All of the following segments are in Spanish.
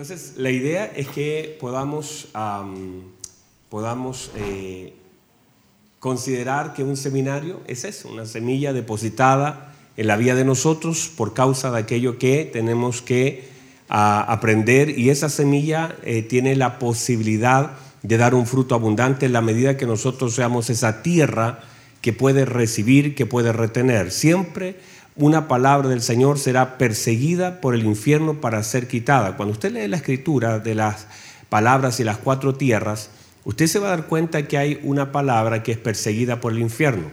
Entonces, la idea es que podamos, podamos eh, considerar que un seminario es eso, una semilla depositada en la vida de nosotros por causa de aquello que tenemos que aprender y esa semilla eh, tiene la posibilidad de dar un fruto abundante en la medida que nosotros seamos esa tierra que puede recibir, que puede retener. Siempre una palabra del Señor será perseguida por el infierno para ser quitada. Cuando usted lee la escritura de las palabras y las cuatro tierras, usted se va a dar cuenta que hay una palabra que es perseguida por el infierno.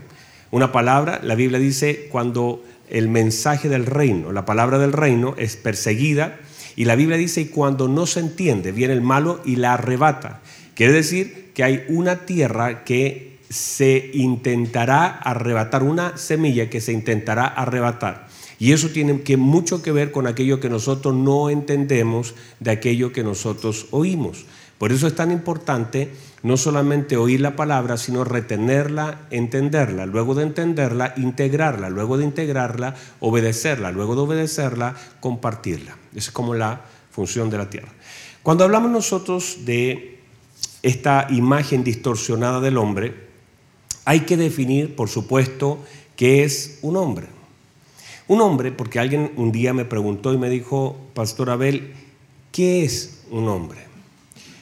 Una palabra, la Biblia dice, cuando el mensaje del reino, la palabra del reino es perseguida, y la Biblia dice, y cuando no se entiende, viene el malo y la arrebata. Quiere decir que hay una tierra que se intentará arrebatar, una semilla que se intentará arrebatar. Y eso tiene que mucho que ver con aquello que nosotros no entendemos de aquello que nosotros oímos. Por eso es tan importante no solamente oír la palabra, sino retenerla, entenderla, luego de entenderla, integrarla, luego de integrarla, obedecerla, luego de obedecerla, compartirla. Esa es como la función de la tierra. Cuando hablamos nosotros de esta imagen distorsionada del hombre, hay que definir, por supuesto, qué es un hombre. Un hombre, porque alguien un día me preguntó y me dijo, Pastor Abel, ¿qué es un hombre?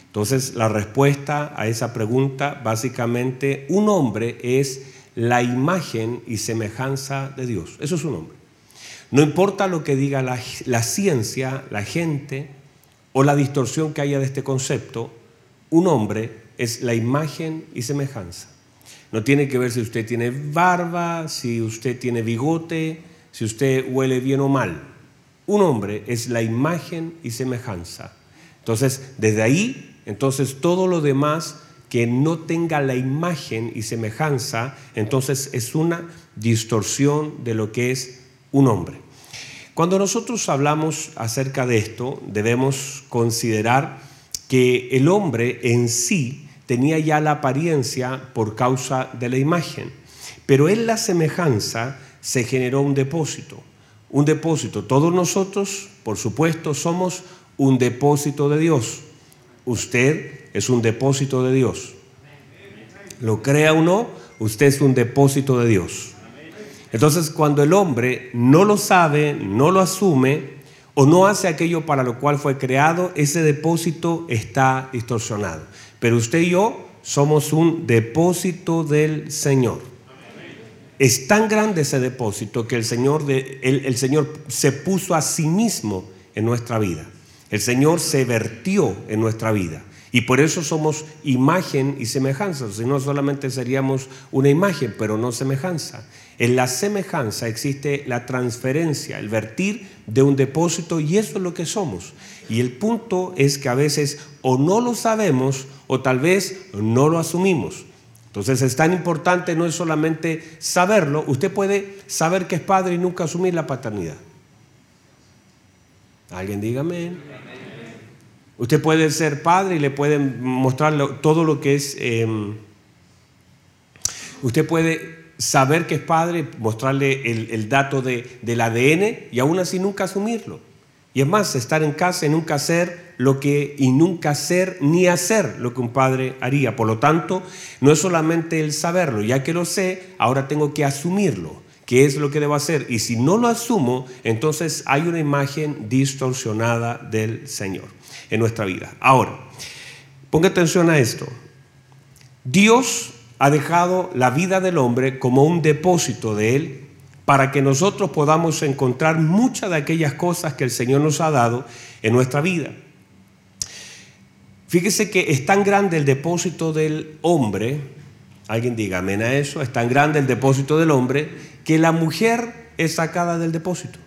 Entonces, la respuesta a esa pregunta, básicamente, un hombre es la imagen y semejanza de Dios. Eso es un hombre. No importa lo que diga la, la ciencia, la gente o la distorsión que haya de este concepto, un hombre es la imagen y semejanza. No tiene que ver si usted tiene barba, si usted tiene bigote, si usted huele bien o mal. Un hombre es la imagen y semejanza. Entonces, desde ahí, entonces todo lo demás que no tenga la imagen y semejanza, entonces es una distorsión de lo que es un hombre. Cuando nosotros hablamos acerca de esto, debemos considerar que el hombre en sí tenía ya la apariencia por causa de la imagen, pero en la semejanza se generó un depósito, un depósito. Todos nosotros, por supuesto, somos un depósito de Dios. Usted es un depósito de Dios. Lo crea o no, usted es un depósito de Dios. Entonces, cuando el hombre no lo sabe, no lo asume o no hace aquello para lo cual fue creado, ese depósito está distorsionado. Pero usted y yo somos un depósito del Señor. Es tan grande ese depósito que el Señor, el, Señor se puso a sí mismo en nuestra vida. El Señor se vertió en nuestra vida. Y por eso somos imagen y semejanza. Si no solamente seríamos una imagen, pero no semejanza. En la semejanza existe la transferencia, el vertir de un depósito y eso es lo que somos. Y el punto es que a veces o no lo sabemos o tal vez no lo asumimos. Entonces es tan importante, no es solamente saberlo, usted puede saber que es padre y nunca asumir la paternidad. Alguien dígame. Usted puede ser padre y le pueden mostrar todo lo que es... Em, usted puede saber que es padre, mostrarle el, dato del ADN y aún así nunca asumirlo. Y es más, estar en casa y nunca hacer lo que, y nunca hacer ni hacer lo que un padre haría. Por lo tanto, no es solamente el saberlo, ya que lo sé, ahora tengo que asumirlo, qué es lo que debo hacer. Y si no lo asumo, entonces hay una imagen distorsionada del Señor en nuestra vida. Ahora, ponga atención a esto. Dios ha dejado la vida del hombre como un depósito de él para que nosotros podamos encontrar muchas de aquellas cosas que el Señor nos ha dado en nuestra vida. Fíjese que es tan grande el depósito del hombre, alguien diga amén a eso, es tan grande el depósito del hombre que la mujer es sacada del depósito.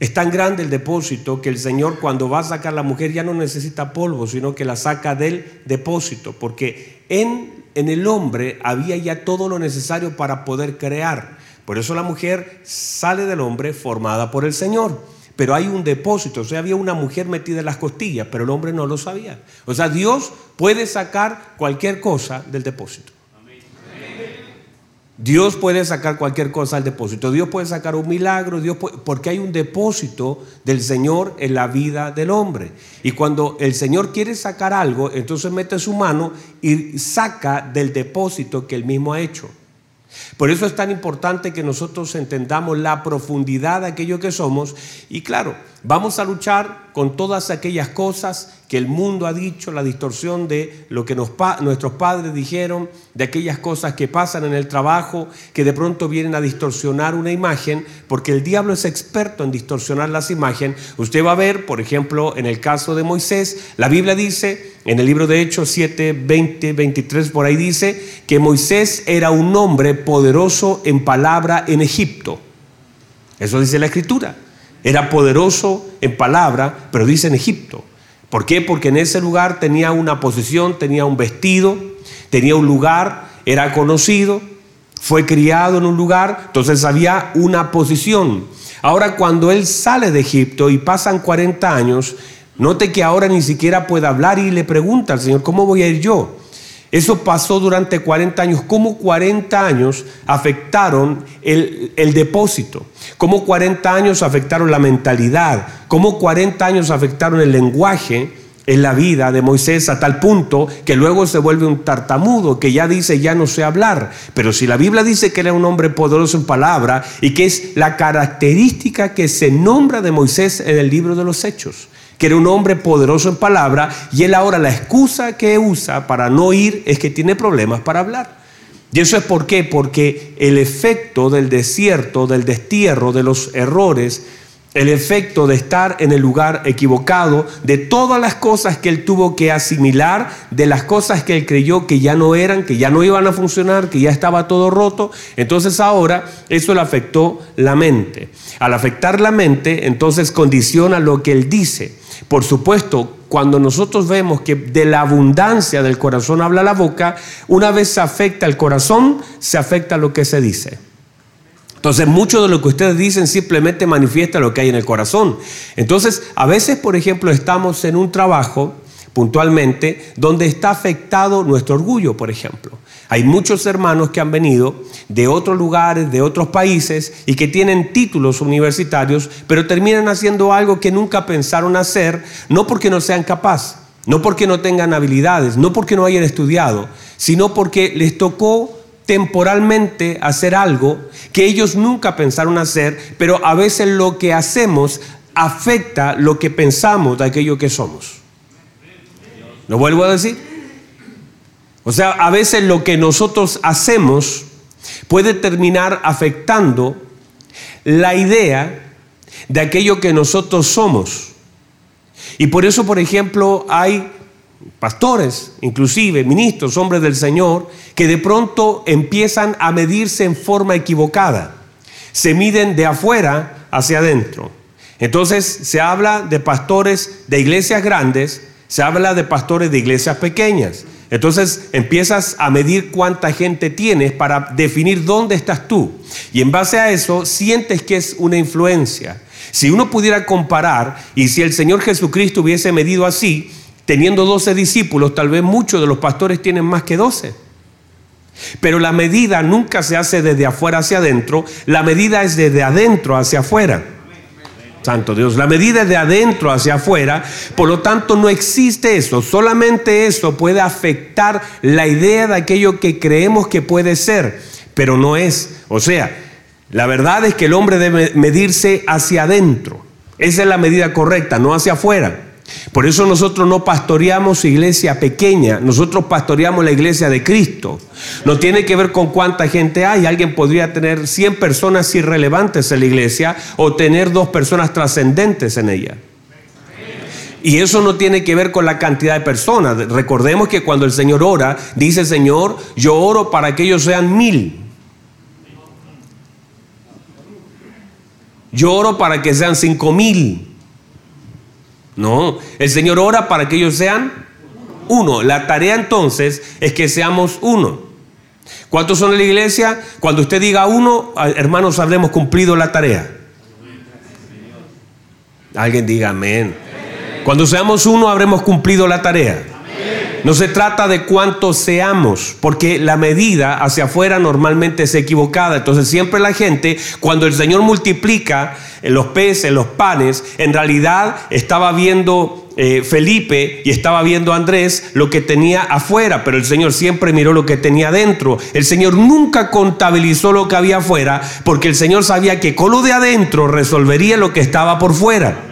Es tan grande el depósito que el Señor cuando va a sacar a la mujer ya no necesita polvo, sino que la saca del depósito, porque en, en el hombre había ya todo lo necesario para poder crear. Por eso la mujer sale del hombre formada por el Señor. Pero hay un depósito, o sea, había una mujer metida en las costillas, pero el hombre no lo sabía. O sea, Dios puede sacar cualquier cosa del depósito. Dios puede sacar cualquier cosa al depósito. Dios puede sacar un milagro, Dios porque hay un depósito del Señor en la vida del hombre. Y cuando el Señor quiere sacar algo, entonces mete su mano y saca del depósito que él mismo ha hecho. Por eso es tan importante que nosotros entendamos la profundidad de aquello que somos y claro, vamos a luchar con todas aquellas cosas que el mundo ha dicho, la distorsión de lo que nuestros padres dijeron, de aquellas cosas que pasan en el trabajo, que de pronto vienen a distorsionar una imagen, porque el diablo es experto en distorsionar las imágenes. Usted va a ver, por ejemplo, en el caso de Moisés, la Biblia dice, en el libro de Hechos 7, 20, 23, por ahí dice, que Moisés era un hombre poderoso en palabra en Egipto. Eso dice la escritura. Era poderoso en palabra, pero dice en Egipto. ¿Por qué? Porque en ese lugar tenía una posición, tenía un vestido, tenía un lugar, era conocido, fue criado en un lugar, entonces había una posición. Ahora cuando él sale de Egipto y pasan 40 años, note que ahora ni siquiera puede hablar y le pregunta al Señor, ¿cómo voy a ir yo? Eso pasó durante 40 años. ¿Cómo 40 años afectaron el, depósito? ¿Cómo 40 años afectaron la mentalidad? ¿Cómo 40 años afectaron el lenguaje en la vida de Moisés a tal punto que luego se vuelve un tartamudo, que ya dice ya no sé hablar? Pero si la Biblia dice que era un hombre poderoso en palabra y que es la característica que se nombra de Moisés en el libro de los Hechos que era un hombre poderoso en palabra, y él ahora la excusa que usa para no ir es que tiene problemas para hablar. Y eso es por qué, porque el efecto del desierto, del destierro, de los errores, el efecto de estar en el lugar equivocado, de todas las cosas que él tuvo que asimilar, de las cosas que él creyó que ya no eran, que ya no iban a funcionar, que ya estaba todo roto, entonces ahora eso le afectó la mente. Al afectar la mente, entonces condiciona lo que él dice. Por supuesto, cuando nosotros vemos que de la abundancia del corazón habla la boca, una vez se afecta el corazón, se afecta lo que se dice. Entonces, mucho de lo que ustedes dicen simplemente manifiesta lo que hay en el corazón. Entonces, a veces, por ejemplo, estamos en un trabajo puntualmente donde está afectado nuestro orgullo, por ejemplo. Hay muchos hermanos que han venido de otros lugares, de otros países y que tienen títulos universitarios, pero terminan haciendo algo que nunca pensaron hacer, no porque no sean capaces, no porque no tengan habilidades, no porque no hayan estudiado, sino porque les tocó temporalmente hacer algo que ellos nunca pensaron hacer, pero a veces lo que hacemos afecta lo que pensamos de aquello que somos. ¿Lo vuelvo a decir? O sea, a veces lo que nosotros hacemos puede terminar afectando la idea de aquello que nosotros somos. Y por eso, por ejemplo, hay pastores, inclusive ministros, hombres del Señor, que de pronto empiezan a medirse en forma equivocada. Se miden de afuera hacia adentro. Entonces se habla de pastores de iglesias grandes, se habla de pastores de iglesias pequeñas. Entonces empiezas a medir cuánta gente tienes para definir dónde estás tú. Y en base a eso sientes que es una influencia. Si uno pudiera comparar y si el Señor Jesucristo hubiese medido así, teniendo 12 discípulos, tal vez muchos de los pastores tienen más que 12. Pero la medida nunca se hace desde afuera hacia adentro, la medida es desde adentro hacia afuera. Santo Dios, la medida de adentro hacia afuera, por lo tanto no existe eso, solamente eso puede afectar la idea de aquello que creemos que puede ser, pero no es. O sea, la verdad es que el hombre debe medirse hacia adentro, esa es la medida correcta, no hacia afuera. Por eso nosotros no pastoreamos iglesia pequeña, nosotros pastoreamos la iglesia de Cristo. No tiene que ver con cuánta gente hay. Alguien podría tener 100 personas irrelevantes en la iglesia o tener dos personas trascendentes en ella. Y eso no tiene que ver con la cantidad de personas. Recordemos que cuando el Señor ora, dice Señor, yo oro para que ellos sean mil. Yo oro para que sean cinco mil. No, el Señor ora para que ellos sean uno. La tarea entonces es que seamos uno. ¿Cuántos son en la iglesia? Cuando usted diga uno, ah, hermanos, habremos cumplido la tarea. Alguien diga amén. Cuando seamos uno, habremos cumplido la tarea. No se trata de cuánto seamos, porque la medida hacia afuera normalmente es equivocada. Entonces siempre la gente, cuando el Señor multiplica los peces, los panes, en realidad estaba viendo eh, Felipe y estaba viendo Andrés lo que tenía afuera, pero el Señor siempre miró lo que tenía adentro. El Señor nunca contabilizó lo que había afuera, porque el Señor sabía que con lo de adentro resolvería lo que estaba por fuera.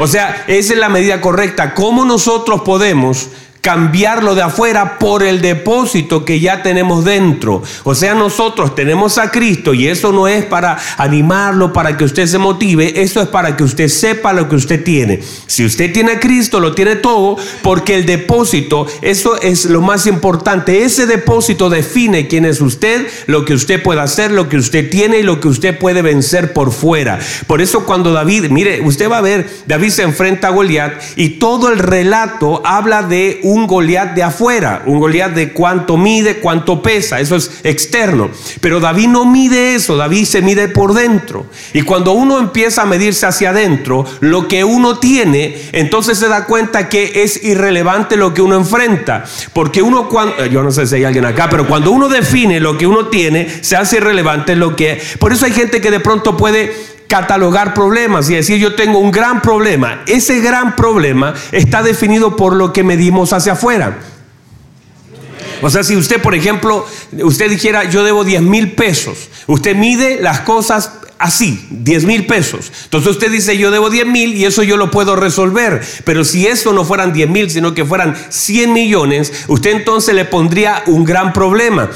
O sea, esa es la medida correcta. ¿Cómo nosotros podemos cambiarlo de afuera por el depósito que ya tenemos dentro. O sea, nosotros tenemos a Cristo y eso no es para animarlo, para que usted se motive, eso es para que usted sepa lo que usted tiene. Si usted tiene a Cristo, lo tiene todo, porque el depósito, eso es lo más importante. Ese depósito define quién es usted, lo que usted puede hacer, lo que usted tiene y lo que usted puede vencer por fuera. Por eso cuando David, mire, usted va a ver, David se enfrenta a Goliat y todo el relato habla de un un Goliat de afuera, un Goliat de cuánto mide, cuánto pesa, eso es externo. Pero David no mide eso, David se mide por dentro. Y cuando uno empieza a medirse hacia adentro, lo que uno tiene, entonces se da cuenta que es irrelevante lo que uno enfrenta. Porque uno cuando, yo no sé si hay alguien acá, pero cuando uno define lo que uno tiene, se hace irrelevante lo que... Por eso hay gente que de pronto puede catalogar problemas y decir yo tengo un gran problema. Ese gran problema está definido por lo que medimos hacia afuera. O sea, si usted, por ejemplo, usted dijera yo debo 10 mil pesos, usted mide las cosas así, 10 mil pesos. Entonces usted dice yo debo 10 mil y eso yo lo puedo resolver. Pero si eso no fueran 10 mil, sino que fueran 100 millones, usted entonces le pondría un gran problema.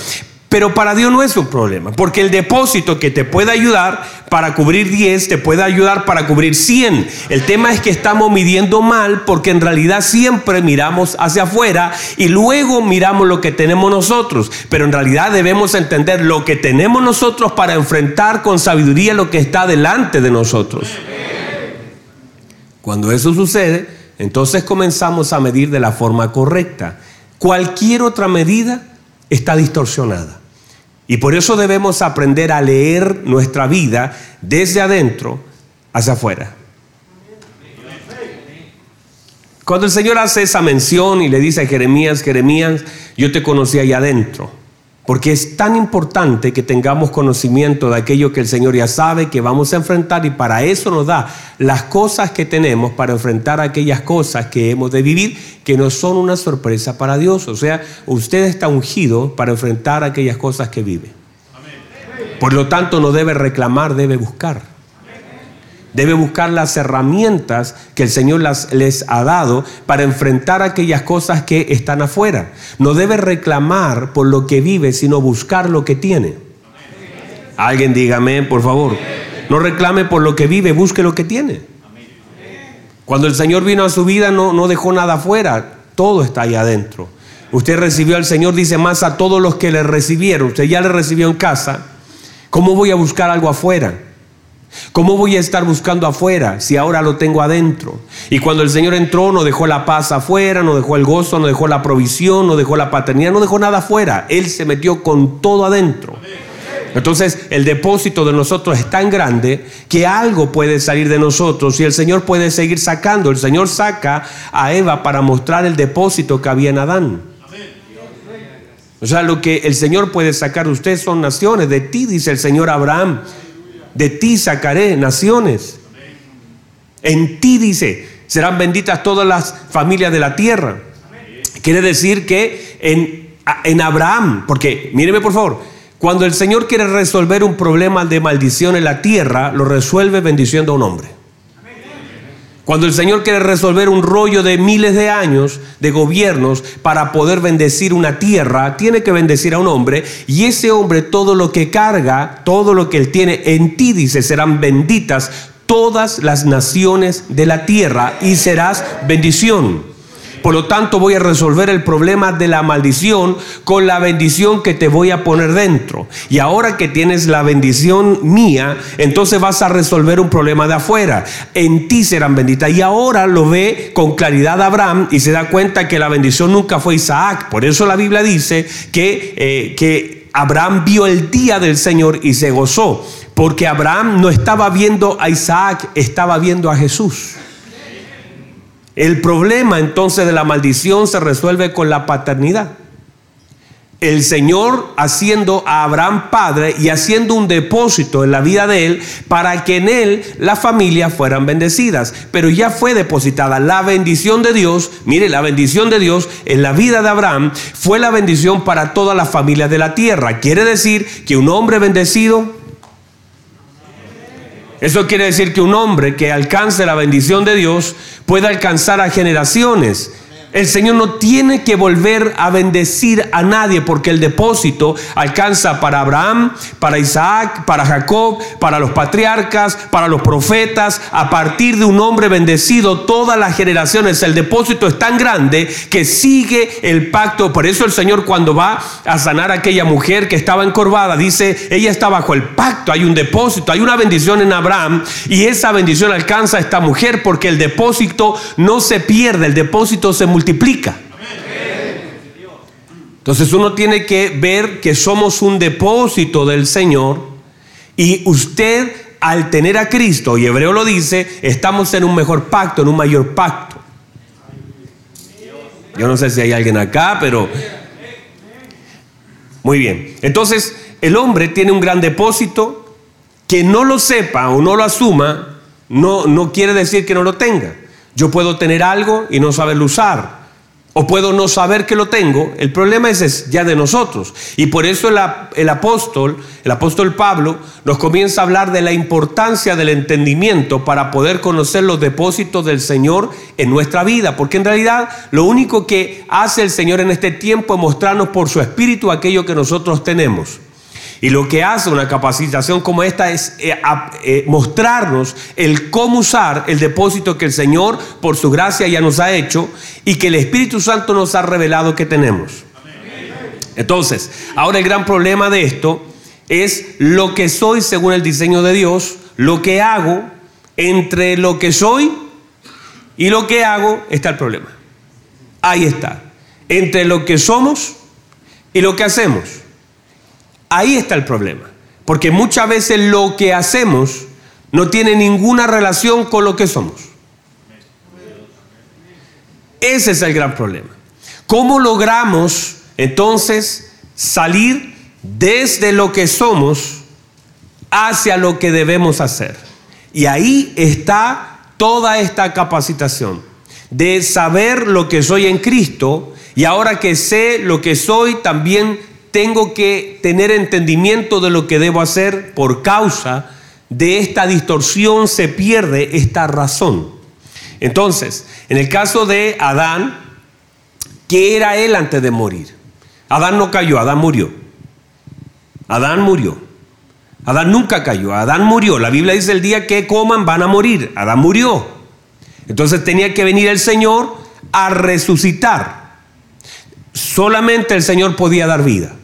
Pero para Dios no es un problema, porque el depósito que te puede ayudar para cubrir 10, te puede ayudar para cubrir 100. El tema es que estamos midiendo mal porque en realidad siempre miramos hacia afuera y luego miramos lo que tenemos nosotros. Pero en realidad debemos entender lo que tenemos nosotros para enfrentar con sabiduría lo que está delante de nosotros. Cuando eso sucede, entonces comenzamos a medir de la forma correcta. Cualquier otra medida está distorsionada. Y por eso debemos aprender a leer nuestra vida desde adentro hacia afuera. Cuando el Señor hace esa mención y le dice a Jeremías, Jeremías, yo te conocí ahí adentro. Porque es tan importante que tengamos conocimiento de aquello que el Señor ya sabe que vamos a enfrentar y para eso nos da las cosas que tenemos para enfrentar aquellas cosas que hemos de vivir que no son una sorpresa para Dios. O sea, usted está ungido para enfrentar aquellas cosas que vive. Por lo tanto, no debe reclamar, debe buscar. Debe buscar las herramientas que el Señor les ha dado para enfrentar aquellas cosas que están afuera. No debe reclamar por lo que vive, sino buscar lo que tiene. Alguien dígame, por favor. No reclame por lo que vive, busque lo que tiene. Cuando el Señor vino a su vida no, no dejó nada afuera, todo está ahí adentro. Usted recibió al Señor, dice más a todos los que le recibieron. Usted ya le recibió en casa. ¿Cómo voy a buscar algo afuera? ¿Cómo voy a estar buscando afuera si ahora lo tengo adentro? Y cuando el Señor entró, no dejó la paz afuera, no dejó el gozo, no dejó la provisión, no dejó la paternidad, no dejó nada afuera. Él se metió con todo adentro. Entonces el depósito de nosotros es tan grande que algo puede salir de nosotros y el Señor puede seguir sacando. El Señor saca a Eva para mostrar el depósito que había en Adán. O sea, lo que el Señor puede sacar de usted son naciones. De ti, dice el Señor Abraham, de ti sacaré naciones. En ti dice, serán benditas todas las familias de la tierra. Quiere decir que en, en Abraham, porque míreme por favor, cuando el Señor quiere resolver un problema de maldición en la tierra, lo resuelve bendiciendo a un hombre. Cuando el Señor quiere resolver un rollo de miles de años de gobiernos para poder bendecir una tierra, tiene que bendecir a un hombre y ese hombre todo lo que carga, todo lo que él tiene en ti, dice, serán benditas todas las naciones de la tierra y serás bendición. Por lo tanto, voy a resolver el problema de la maldición con la bendición que te voy a poner dentro. Y ahora que tienes la bendición mía, entonces vas a resolver un problema de afuera. En ti serán benditas. Y ahora lo ve con claridad Abraham y se da cuenta que la bendición nunca fue Isaac. Por eso la Biblia dice que, eh, que Abraham vio el día del Señor y se gozó. Porque Abraham no estaba viendo a Isaac, estaba viendo a Jesús. El problema entonces de la maldición se resuelve con la paternidad el Señor haciendo a Abraham padre y haciendo un depósito en la vida de él para que en él las familias fueran bendecidas. Pero ya fue depositada la bendición de Dios. Mire, la bendición de Dios en la vida de Abraham fue la bendición para todas las familias de la tierra. Quiere decir que un hombre bendecido... Eso quiere decir que un hombre que alcance la bendición de Dios puede alcanzar a generaciones el Señor no tiene que volver a bendecir a nadie porque el depósito alcanza para Abraham, para Isaac, para Jacob, para los patriarcas, para los profetas. A partir de un hombre bendecido, todas las generaciones, el depósito es tan grande que sigue el pacto. Por eso el Señor cuando va a sanar a aquella mujer que estaba encorvada, dice, ella está bajo el pacto, hay un depósito, hay una bendición en Abraham y esa bendición alcanza a esta mujer porque el depósito no se pierde, el depósito se multiplica multiplica. Entonces uno tiene que ver que somos un depósito del Señor y usted al tener a Cristo, y Hebreo lo dice, estamos en un mejor pacto, en un mayor pacto. Yo no sé si hay alguien acá, pero... Muy bien. Entonces, el hombre tiene un gran depósito que no lo sepa o no lo asuma, no, no quiere decir que no lo tenga. Yo puedo tener algo y no saberlo usar. O puedo no saber que lo tengo. El problema es, ya de nosotros. Y por eso el, apóstol, el apóstol Pablo, nos comienza a hablar de la importancia del entendimiento para poder conocer los depósitos del Señor en nuestra vida. Porque en realidad lo único que hace el Señor en este tiempo es mostrarnos por su espíritu aquello que nosotros tenemos. Y lo que hace una capacitación como esta es eh, eh, mostrarnos el cómo usar el depósito que el Señor por su gracia ya nos ha hecho y que el Espíritu Santo nos ha revelado que tenemos. Entonces, ahora el gran problema de esto es lo que soy según el diseño de Dios, lo que hago entre lo que soy y lo que hago está el problema. Ahí está. Entre lo que somos y lo que hacemos. Ahí está el problema. Porque muchas veces lo que hacemos no tiene ninguna relación con lo que somos. Ese es el gran problema. ¿Cómo logramos entonces salir desde lo que somos hacia lo que debemos hacer? Y ahí está toda esta capacitación de saber lo que soy en Cristo y ahora que sé lo que soy, también tengo que tener entendimiento de lo que debo hacer por causa de esta distorsión se pierde esta razón. Entonces, en el caso de Adán, ¿qué era él antes de morir? Adán no cayó, Adán murió. Adán murió. Adán nunca cayó, Adán murió. La Biblia dice el día que coman van a morir. Adán murió. Entonces tenía que venir el Señor a resucitar. Solamente el Señor podía dar vida.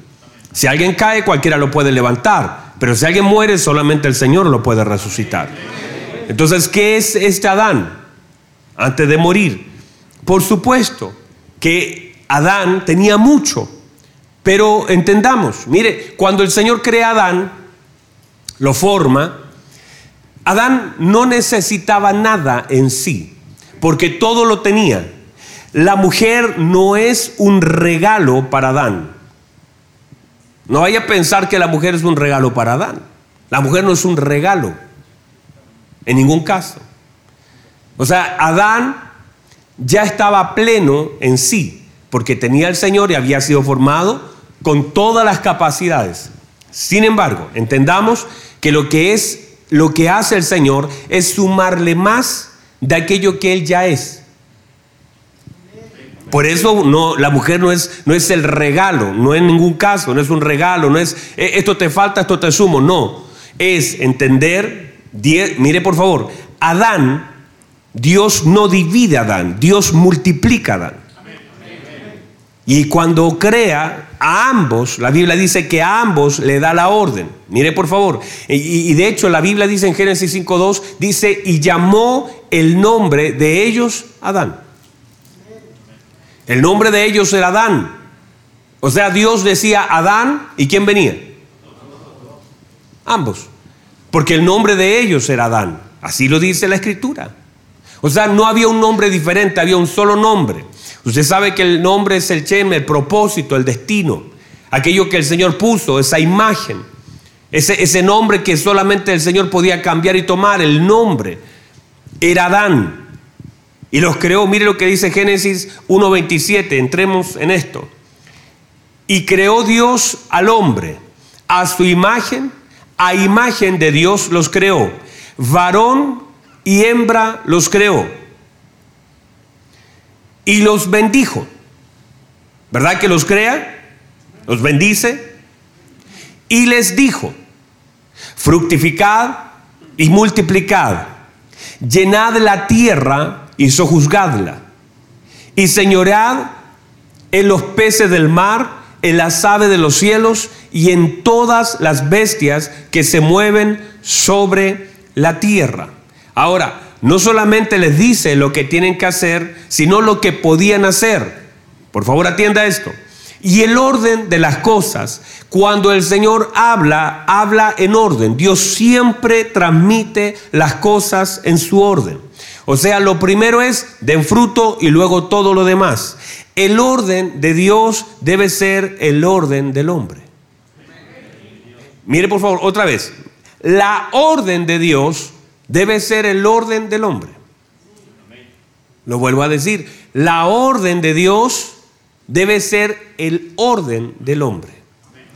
Si alguien cae, cualquiera lo puede levantar. Pero si alguien muere, solamente el Señor lo puede resucitar. Entonces, ¿qué es este Adán antes de morir? Por supuesto que Adán tenía mucho. Pero entendamos, mire, cuando el Señor crea a Adán, lo forma, Adán no necesitaba nada en sí, porque todo lo tenía. La mujer no es un regalo para Adán. No vaya a pensar que la mujer es un regalo para Adán. La mujer no es un regalo, en ningún caso. O sea, Adán ya estaba pleno en sí, porque tenía el Señor y había sido formado con todas las capacidades. Sin embargo, entendamos que lo que es lo que hace el Señor es sumarle más de aquello que él ya es. Por eso no, la mujer no es, no es el regalo, no en ningún caso, no es un regalo, no es eh, esto te falta, esto te sumo, no. Es entender, mire por favor, Adán, Dios no divide a Adán, Dios multiplica a Adán. Y cuando crea a ambos, la Biblia dice que a ambos le da la orden. Mire por favor. Y, y de hecho la Biblia dice en Génesis 5.2, dice, y llamó el nombre de ellos Adán. El nombre de ellos era Adán. O sea, Dios decía Adán y ¿quién venía? Ambos. Porque el nombre de ellos era Adán. Así lo dice la escritura. O sea, no había un nombre diferente, había un solo nombre. Usted sabe que el nombre es el Shem, el propósito, el destino, aquello que el Señor puso, esa imagen, ese, ese nombre que solamente el Señor podía cambiar y tomar, el nombre era Adán. Y los creó, mire lo que dice Génesis 1.27, entremos en esto. Y creó Dios al hombre, a su imagen, a imagen de Dios los creó. Varón y hembra los creó. Y los bendijo. ¿Verdad que los crea? Los bendice. Y les dijo, fructificad y multiplicad, llenad la tierra y sojuzgadla, y señoread en los peces del mar, en las aves de los cielos y en todas las bestias que se mueven sobre la tierra. Ahora, no solamente les dice lo que tienen que hacer, sino lo que podían hacer. Por favor, atienda esto. Y el orden de las cosas, cuando el Señor habla, habla en orden. Dios siempre transmite las cosas en su orden. O sea, lo primero es den fruto y luego todo lo demás. El orden de Dios debe ser el orden del hombre. Mire por favor, otra vez. La orden de Dios debe ser el orden del hombre. Lo vuelvo a decir, la orden de Dios debe ser el orden del hombre.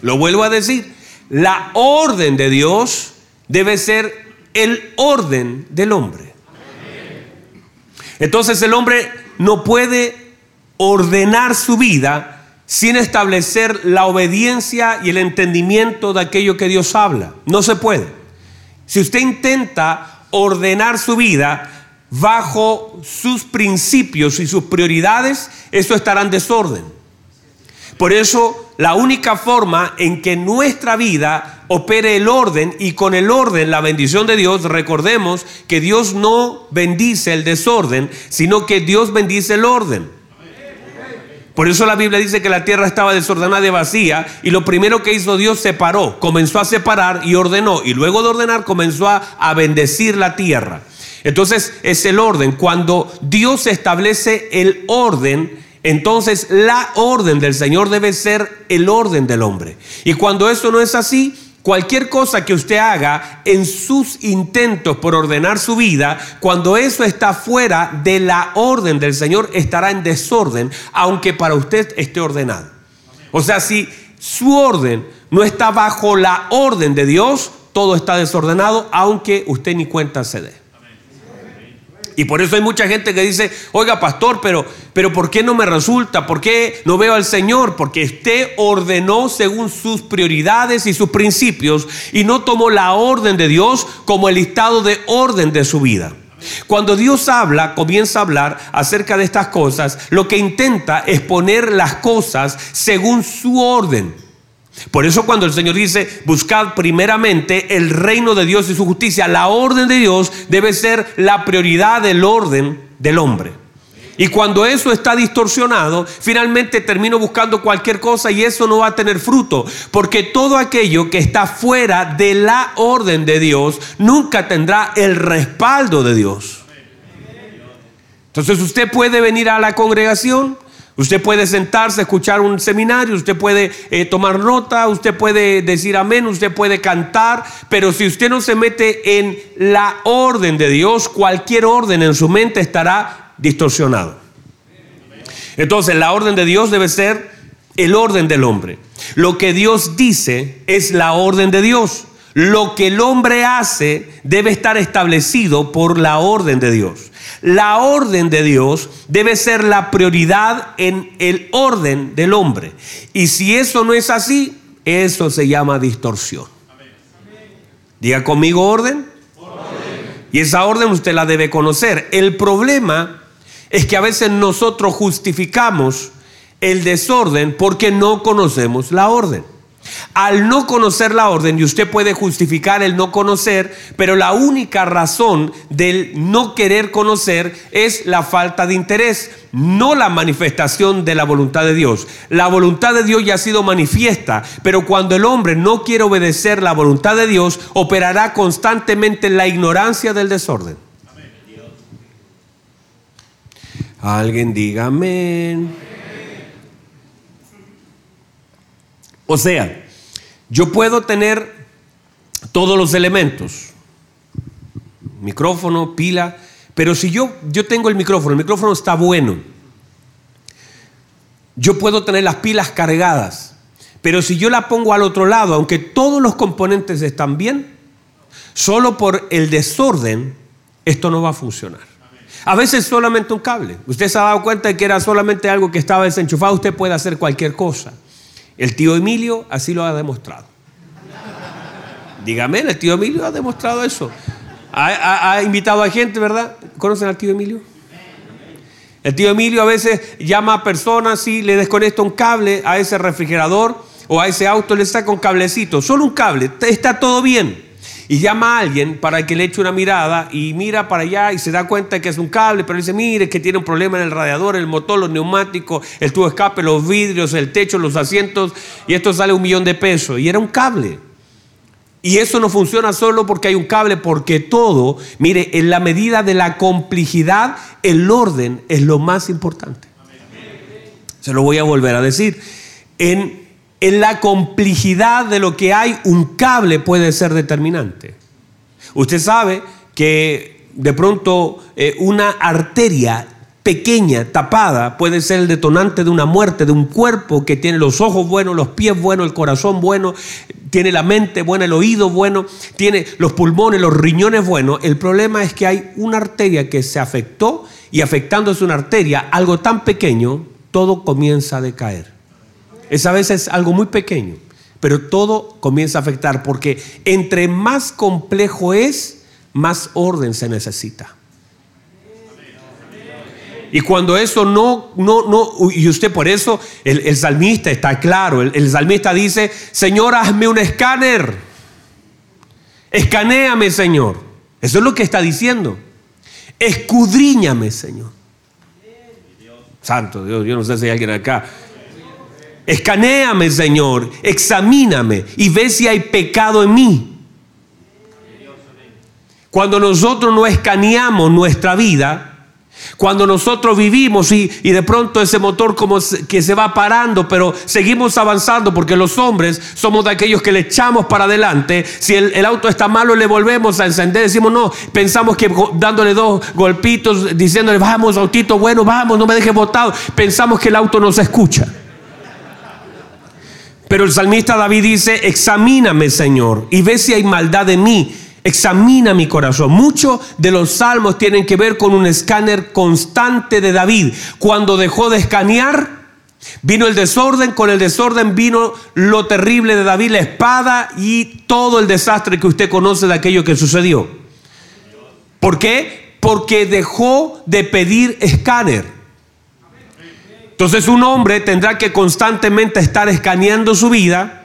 Lo vuelvo a decir, la orden de Dios debe ser el orden del hombre. Entonces el hombre no puede ordenar su vida sin establecer la obediencia y el entendimiento de aquello que Dios habla. No se puede. Si usted intenta ordenar su vida bajo sus principios y sus prioridades, eso estará en desorden. Por eso la única forma en que nuestra vida opere el orden y con el orden la bendición de Dios, recordemos que Dios no bendice el desorden, sino que Dios bendice el orden. Por eso la Biblia dice que la tierra estaba desordenada y vacía y lo primero que hizo Dios separó, comenzó a separar y ordenó y luego de ordenar comenzó a, a bendecir la tierra. Entonces es el orden. Cuando Dios establece el orden, entonces la orden del Señor debe ser el orden del hombre. Y cuando eso no es así, Cualquier cosa que usted haga en sus intentos por ordenar su vida, cuando eso está fuera de la orden del Señor, estará en desorden, aunque para usted esté ordenado. O sea, si su orden no está bajo la orden de Dios, todo está desordenado, aunque usted ni cuenta se dé. Y por eso hay mucha gente que dice, oiga pastor, pero, pero ¿por qué no me resulta? ¿Por qué no veo al Señor? Porque usted ordenó según sus prioridades y sus principios y no tomó la orden de Dios como el estado de orden de su vida. Cuando Dios habla, comienza a hablar acerca de estas cosas, lo que intenta es poner las cosas según su orden. Por eso cuando el Señor dice, buscad primeramente el reino de Dios y su justicia, la orden de Dios debe ser la prioridad del orden del hombre. Y cuando eso está distorsionado, finalmente termino buscando cualquier cosa y eso no va a tener fruto, porque todo aquello que está fuera de la orden de Dios nunca tendrá el respaldo de Dios. Entonces usted puede venir a la congregación, Usted puede sentarse, escuchar un seminario, usted puede eh, tomar nota, usted puede decir amén, usted puede cantar, pero si usted no se mete en la orden de Dios, cualquier orden en su mente estará distorsionado. Entonces la orden de Dios debe ser el orden del hombre. Lo que Dios dice es la orden de Dios. Lo que el hombre hace debe estar establecido por la orden de Dios. La orden de Dios debe ser la prioridad en el orden del hombre. Y si eso no es así, eso se llama distorsión. Diga conmigo orden. Y esa orden usted la debe conocer. El problema es que a veces nosotros justificamos el desorden porque no conocemos la orden. Al no conocer la orden, y usted puede justificar el no conocer, pero la única razón del no querer conocer es la falta de interés, no la manifestación de la voluntad de Dios. La voluntad de Dios ya ha sido manifiesta, pero cuando el hombre no quiere obedecer la voluntad de Dios, operará constantemente en la ignorancia del desorden. Alguien diga amén. O sea, yo puedo tener todos los elementos, micrófono, pila, pero si yo, yo tengo el micrófono, el micrófono está bueno, yo puedo tener las pilas cargadas, pero si yo la pongo al otro lado, aunque todos los componentes están bien, solo por el desorden, esto no va a funcionar. A veces solamente un cable. Usted se ha dado cuenta de que era solamente algo que estaba desenchufado, usted puede hacer cualquier cosa. El tío Emilio así lo ha demostrado. Dígame, el tío Emilio ha demostrado eso. Ha, invitado a gente, ¿verdad? ¿Conocen al tío Emilio? El tío Emilio a veces llama a personas y le desconecta un cable a ese refrigerador o a ese auto, le saca un cablecito, solo un cable, está todo bien. Y llama a alguien para que le eche una mirada y mira para allá y se da cuenta que es un cable, pero dice, mire que tiene un problema en el radiador, el motor, los neumáticos, el tubo escape, los vidrios, el techo, los asientos, y esto sale un millón de pesos. Y era un cable. Y eso no funciona solo porque hay un cable, porque todo, mire, en la medida de la complejidad, el orden es lo más importante. Se lo voy a volver a decir. En en la complejidad de lo que hay, un cable puede ser determinante. Usted sabe que de pronto eh, una arteria pequeña, tapada, puede ser el detonante de una muerte, de un cuerpo que tiene los ojos buenos, los pies buenos, el corazón bueno, tiene la mente buena, el oído bueno, tiene los pulmones, los riñones buenos. El problema es que hay una arteria que se afectó y afectándose una arteria, algo tan pequeño, todo comienza a decaer. Es a veces algo muy pequeño, pero todo comienza a afectar porque entre más complejo es, más orden se necesita. Y cuando eso no, no, no, y usted por eso, el, salmista está claro, el, salmista dice, Señor, hazme un escáner, escanéame, Señor. Eso es lo que está diciendo. Escudriñame, Señor. Santo Dios, yo no sé si hay alguien acá Escanéame, Señor, examíname y ve si hay pecado en mí. Cuando nosotros no escaneamos nuestra vida, cuando nosotros vivimos y, de pronto ese motor como que se va parando, pero seguimos avanzando porque los hombres somos de aquellos que le echamos para adelante. Si el, auto está malo, le volvemos a encender. Decimos, no, pensamos que dándole dos golpitos, diciéndole, vamos, autito, bueno, vamos, no me dejes botado. Pensamos que el auto no se escucha. Pero el salmista David dice, examíname Señor y ve si hay maldad en mí. Examina mi corazón. Muchos de los salmos tienen que ver con un escáner constante de David. Cuando dejó de escanear, vino el desorden, con el desorden vino lo terrible de David, la espada y todo el desastre que usted conoce de aquello que sucedió. ¿Por qué? Porque dejó de pedir escáner. Entonces un hombre tendrá que constantemente estar escaneando su vida.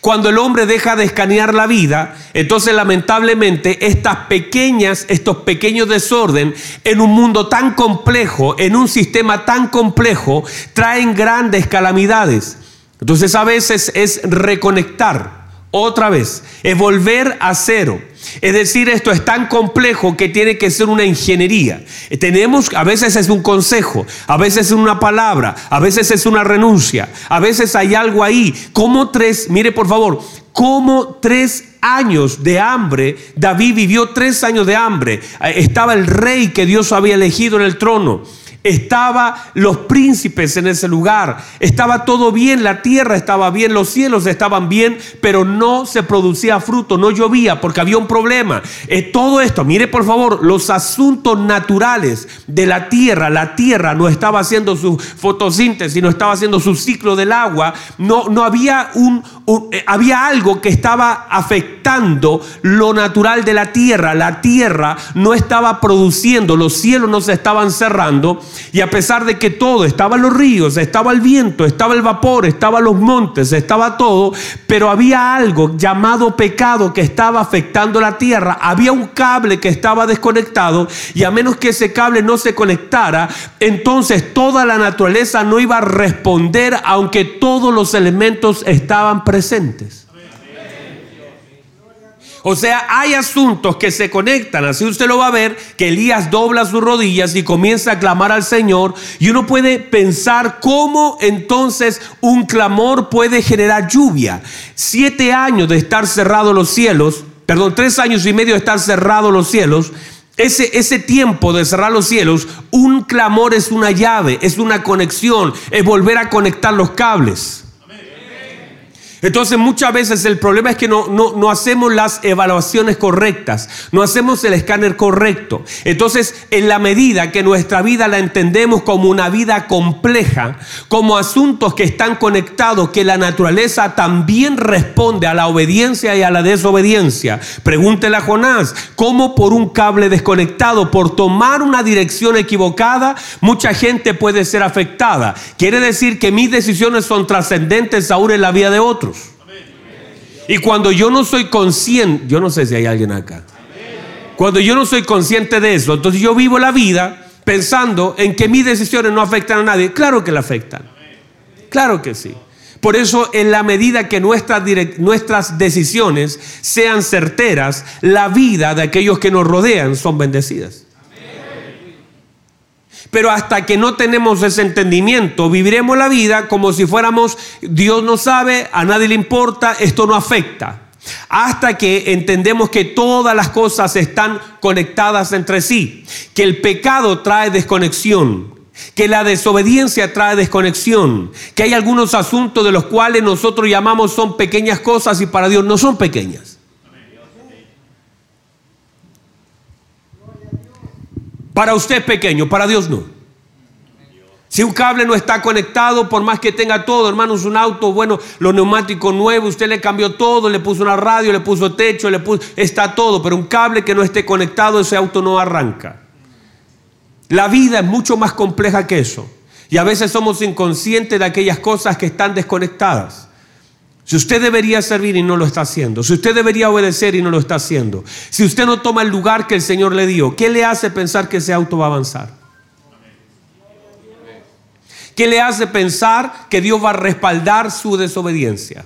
Cuando el hombre deja de escanear la vida, entonces lamentablemente estas pequeñas, estos pequeños desorden en un mundo tan complejo, en un sistema tan complejo, traen grandes calamidades. Entonces a veces es reconectar otra vez, es volver a cero. Es decir, esto es tan complejo que tiene que ser una ingeniería. Tenemos, a veces es un consejo, a veces es una palabra, a veces es una renuncia, a veces hay algo ahí. Como tres, mire por favor, como tres años de hambre, David vivió tres años de hambre. Estaba el rey que Dios había elegido en el trono estaba los príncipes en ese lugar, estaba todo bien, la tierra estaba bien, los cielos estaban bien, pero no se producía fruto, no llovía porque había un problema. Eh, todo esto, mire por favor, los asuntos naturales de la tierra, la tierra no estaba haciendo su fotosíntesis, no estaba haciendo su ciclo del agua, no, no había un, eh, había algo que estaba afectando lo natural de la tierra, la tierra no estaba produciendo, los cielos no se estaban cerrando y a pesar de que todo, estaban los ríos, estaba el viento, estaba el vapor, estaban los montes, estaba todo, pero había algo llamado pecado que estaba afectando la tierra. Había un cable que estaba desconectado y a menos que ese cable no se conectara, entonces toda la naturaleza no iba a responder aunque todos los elementos estaban presentes. O sea, hay asuntos que se conectan, así usted lo va a ver, que Elías dobla sus rodillas y comienza a clamar al Señor y uno puede pensar cómo entonces un clamor puede generar lluvia. Siete años de estar cerrados los cielos, perdón, tres años y medio de estar cerrados los cielos, ese, ese, tiempo de cerrar los cielos, un clamor es una llave, es una conexión, es volver a conectar los cables. Entonces muchas veces el problema es que no, no, hacemos las evaluaciones correctas, no hacemos el escáner correcto. Entonces en la medida que nuestra vida la entendemos como una vida compleja, como asuntos que están conectados, que la naturaleza también responde a la obediencia y a la desobediencia. Pregúntele a Jonás, ¿cómo por un cable desconectado, por tomar una dirección equivocada, mucha gente puede ser afectada? Quiere decir que mis decisiones son trascendentes aún en la vida de otros. Y cuando yo no soy consciente, yo no sé si hay alguien acá. Cuando yo no soy consciente de eso, entonces yo vivo la vida pensando en que mis decisiones no afectan a nadie. Claro que la afectan. Claro que sí. Por eso, en la medida que nuestras, nuestras decisiones sean certeras, la vida de aquellos que nos rodean son bendecidas. Pero hasta que no tenemos ese entendimiento, viviremos la vida como si fuéramos, Dios no sabe, a nadie le importa, esto no afecta. Hasta que entendemos que todas las cosas están conectadas entre sí, que el pecado trae desconexión, que la desobediencia trae desconexión, que hay algunos asuntos de los cuales nosotros llamamos son pequeñas cosas y para Dios no son pequeñas. Para usted es pequeño, para Dios no. Si un cable no está conectado, por más que tenga todo, hermanos, un auto, bueno, los neumáticos nuevos, usted le cambió todo, le puso una radio, le puso techo, le puso, está todo, pero un cable que no esté conectado, ese auto no arranca. La vida es mucho más compleja que eso. Y a veces somos inconscientes de aquellas cosas que están desconectadas. Si usted debería servir y no lo está haciendo, si usted debería obedecer y no lo está haciendo, si usted no toma el lugar que el Señor le dio, ¿qué le hace pensar que ese auto va a avanzar? ¿Qué le hace pensar que Dios va a respaldar su desobediencia?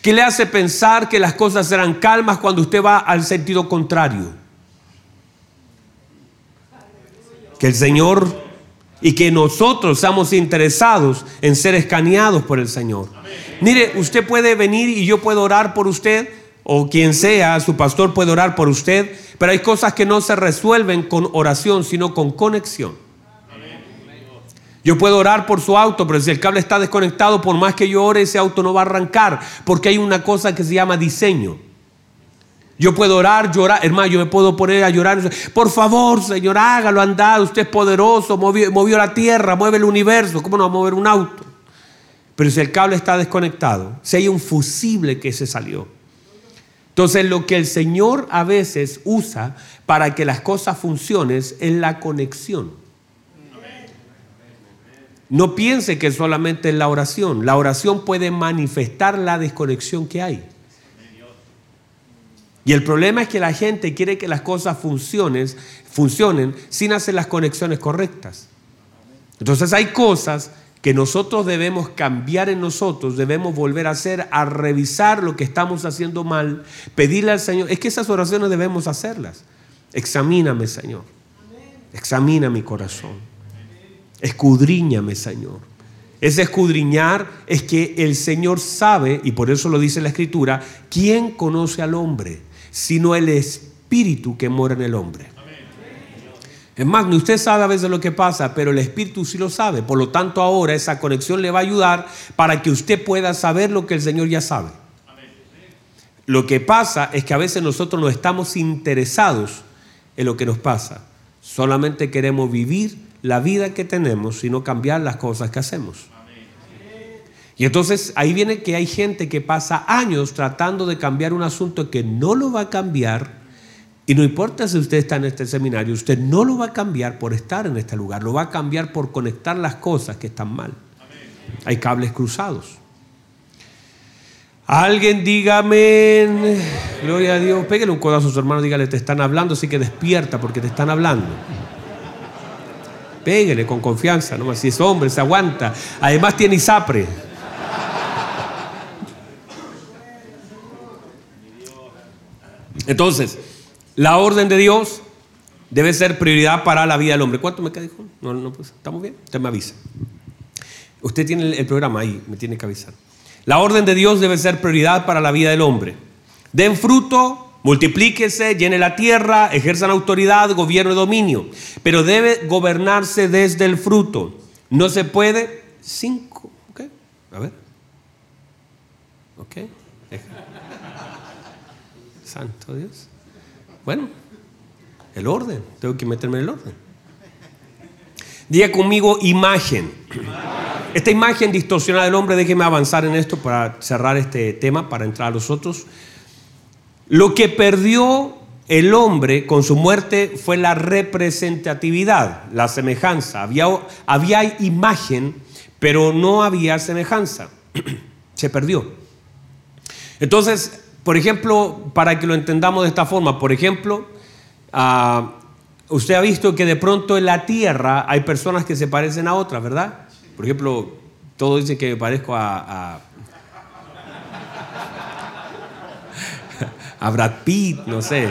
¿Qué le hace pensar que las cosas serán calmas cuando usted va al sentido contrario? Que el Señor y que nosotros seamos interesados en ser escaneados por el Señor. Mire, usted puede venir y yo puedo orar por usted, o quien sea, su pastor puede orar por usted, pero hay cosas que no se resuelven con oración, sino con conexión. Yo puedo orar por su auto, pero si el cable está desconectado, por más que yo ore, ese auto no va a arrancar, porque hay una cosa que se llama diseño. Yo puedo orar, llorar, hermano, yo me puedo poner a llorar. Por favor, Señor, hágalo, andado. Usted es poderoso, movió, la tierra, mueve el universo. ¿Cómo no va a mover un auto? Pero si el cable está desconectado, si hay un fusible que se salió. Entonces, lo que el Señor a veces usa para que las cosas funcionen es la conexión. No piense que solamente es la oración. La oración puede manifestar la desconexión que hay. Y el problema es que la gente quiere que las cosas funcionen, funcionen sin hacer las conexiones correctas. Entonces hay cosas que nosotros debemos cambiar en nosotros, debemos volver a hacer, a revisar lo que estamos haciendo mal, pedirle al Señor. Es que esas oraciones debemos hacerlas. Examíname, Señor. Examina mi corazón. Escudriñame, Señor. Ese escudriñar es que el Señor sabe, y por eso lo dice la Escritura, quién conoce al hombre sino el espíritu que mora en el hombre. Es más, usted sabe a veces lo que pasa, pero el Espíritu sí lo sabe. Por lo tanto, ahora esa conexión le va a ayudar para que usted pueda saber lo que el Señor ya sabe. Lo que pasa es que a veces nosotros no estamos interesados en lo que nos pasa. Solamente queremos vivir la vida que tenemos, sino cambiar las cosas que hacemos. Y entonces ahí viene que hay gente que pasa años tratando de cambiar un asunto que no lo va a cambiar. Y no importa si usted está en este seminario, usted no lo va a cambiar por estar en este lugar, lo va a cambiar por conectar las cosas que están mal. Hay cables cruzados. Alguien dígame, gloria a Dios, pégale un codazo a su hermano, dígale, te están hablando, así que despierta porque te están hablando. Pégale con confianza, no si es hombre, se aguanta. Además tiene isapre. Entonces, la orden de Dios debe ser prioridad para la vida del hombre. ¿Cuánto me queda? No, no, pues, ¿estamos bien? Usted me avisa. Usted tiene el programa ahí, me tiene que avisar. La orden de Dios debe ser prioridad para la vida del hombre. Den fruto, multiplíquese, llene la tierra, ejerzan autoridad, gobierno y dominio. Pero debe gobernarse desde el fruto. No se puede. Cinco. Ok. A ver. Ok. Santo Dios. Bueno, el orden. Tengo que meterme en el orden. Diga conmigo imagen. Esta imagen distorsionada del hombre, déjeme avanzar en esto para cerrar este tema, para entrar a los otros. Lo que perdió el hombre con su muerte fue la representatividad, la semejanza. Había, había imagen, pero no había semejanza. Se perdió. Entonces, por ejemplo, para que lo entendamos de esta forma, por ejemplo, ah, usted ha visto que de pronto en la tierra hay personas que se parecen a otras, ¿verdad? Por ejemplo, todos dicen que me parezco a, a, Brad Pitt, no sé.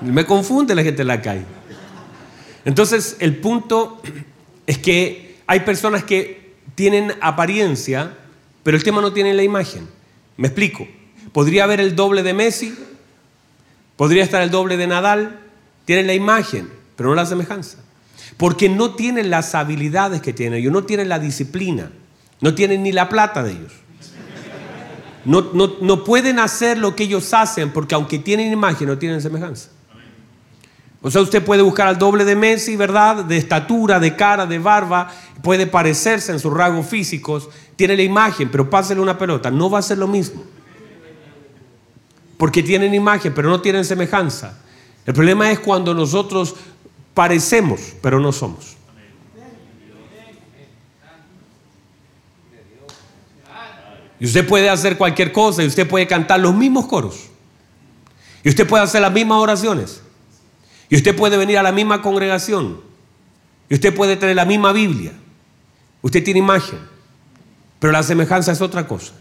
Me confunde la gente en la calle. Entonces, el punto es que hay personas que tienen apariencia, pero el tema no tiene la imagen. Me explico. Podría haber el doble de Messi, podría estar el doble de Nadal, tienen la imagen, pero no la semejanza. Porque no tienen las habilidades que tienen ellos, no tienen la disciplina, no tienen ni la plata de ellos. No, no, pueden hacer lo que ellos hacen porque aunque tienen imagen no tienen semejanza. O sea, usted puede buscar al doble de Messi, ¿verdad? De estatura, de cara, de barba, puede parecerse en sus rasgos físicos, tiene la imagen, pero pásele una pelota, no va a ser lo mismo porque tienen imagen, pero no tienen semejanza. El problema es cuando nosotros parecemos, pero no somos. Y usted puede hacer cualquier cosa y usted puede cantar los mismos coros. Y usted puede hacer las mismas oraciones. Y usted puede venir a la misma congregación. Y usted puede tener la misma Biblia. Usted tiene imagen. Pero la semejanza es otra cosa.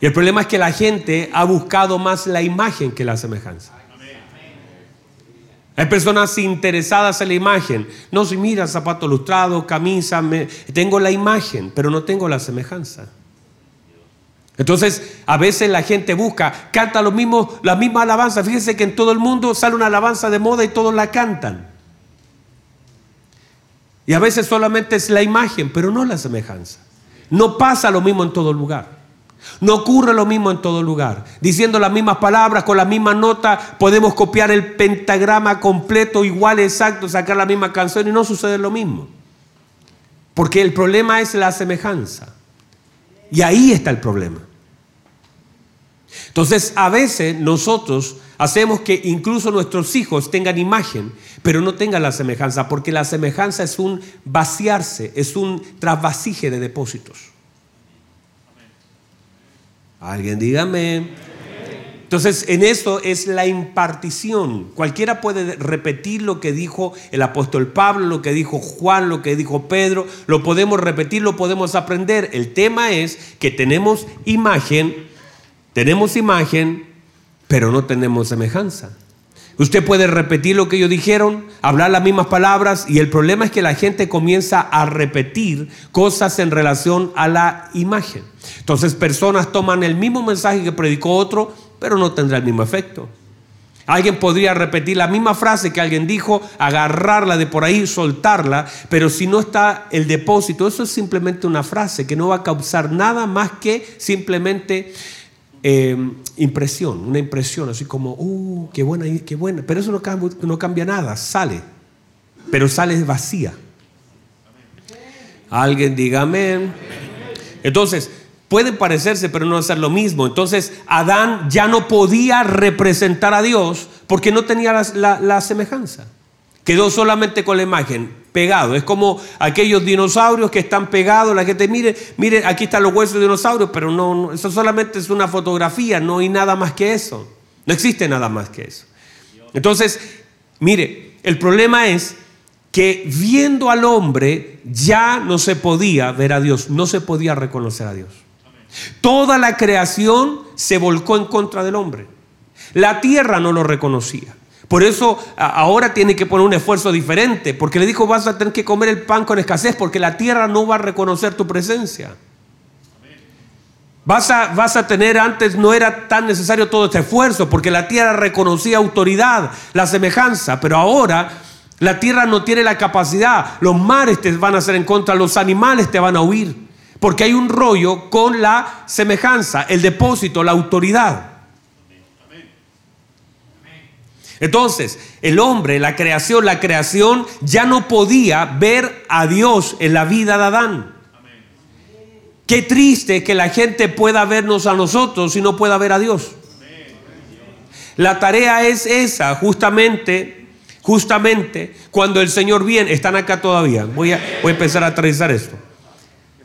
Y el problema es que la gente ha buscado más la imagen que la semejanza. Hay personas interesadas en la imagen. No, si mira, zapato lustrado, camisa, tengo la imagen, pero no tengo la semejanza. Entonces, a veces la gente busca, canta lo mismo, la misma alabanza. Fíjense que en todo el mundo sale una alabanza de moda y todos la cantan. Y a veces solamente es la imagen, pero no la semejanza. No pasa lo mismo en todo lugar. No ocurre lo mismo en todo lugar. Diciendo las mismas palabras, con la misma nota, podemos copiar el pentagrama completo, igual, exacto, sacar la misma canción y no sucede lo mismo. Porque el problema es la semejanza. Y ahí está el problema. Entonces, a veces nosotros hacemos que incluso nuestros hijos tengan imagen, pero no tengan la semejanza, porque la semejanza es un vaciarse, es un trasvasije de depósitos. Alguien dígame. Entonces, en eso es la impartición. Cualquiera puede repetir lo que dijo el apóstol Pablo, lo que dijo Juan, lo que dijo Pedro. Lo podemos repetir, lo podemos aprender. El tema es que tenemos imagen, tenemos imagen, pero no tenemos semejanza. Usted puede repetir lo que ellos dijeron, hablar las mismas palabras y el problema es que la gente comienza a repetir cosas en relación a la imagen. Entonces personas toman el mismo mensaje que predicó otro, pero no tendrá el mismo efecto. Alguien podría repetir la misma frase que alguien dijo, agarrarla de por ahí, soltarla, pero si no está el depósito, eso es simplemente una frase que no va a causar nada más que simplemente eh, impresión, una impresión, así como, uh, qué buena, qué buena. Pero eso no cambia, no cambia nada, sale, pero sale vacía. Alguien diga amén. Entonces, pueden parecerse, pero no hacer lo mismo. Entonces, Adán ya no podía representar a Dios porque no tenía la semejanza. Quedó solamente con la imagen, pegado. Es como aquellos dinosaurios que están pegados. La gente, mire, mire, aquí están los huesos de dinosaurios, pero no, eso solamente es una fotografía, no hay nada más que eso. No existe nada más que eso. Entonces, mire, el problema es que viendo al hombre ya no se podía ver a Dios, no se podía reconocer a Dios. Toda la creación se volcó en contra del hombre. La tierra no lo reconocía. Por eso ahora tiene que poner un esfuerzo diferente, porque le dijo vas a tener que comer el pan con escasez, porque la tierra no va a reconocer tu presencia. Vas a, vas a tener, antes no era tan necesario todo este esfuerzo, porque la tierra reconocía autoridad, la semejanza, pero ahora la tierra no tiene la capacidad, los mares te van a hacer en contra, los animales te van a huir, porque hay un rollo con la semejanza, el depósito, la autoridad. Entonces, el hombre, la creación, la creación ya no podía ver a Dios en la vida de Adán. Qué triste que la gente pueda vernos a nosotros y no pueda ver a Dios. La tarea es esa, justamente, justamente, cuando el Señor viene, están acá todavía, voy a, voy a empezar a aterrizar esto.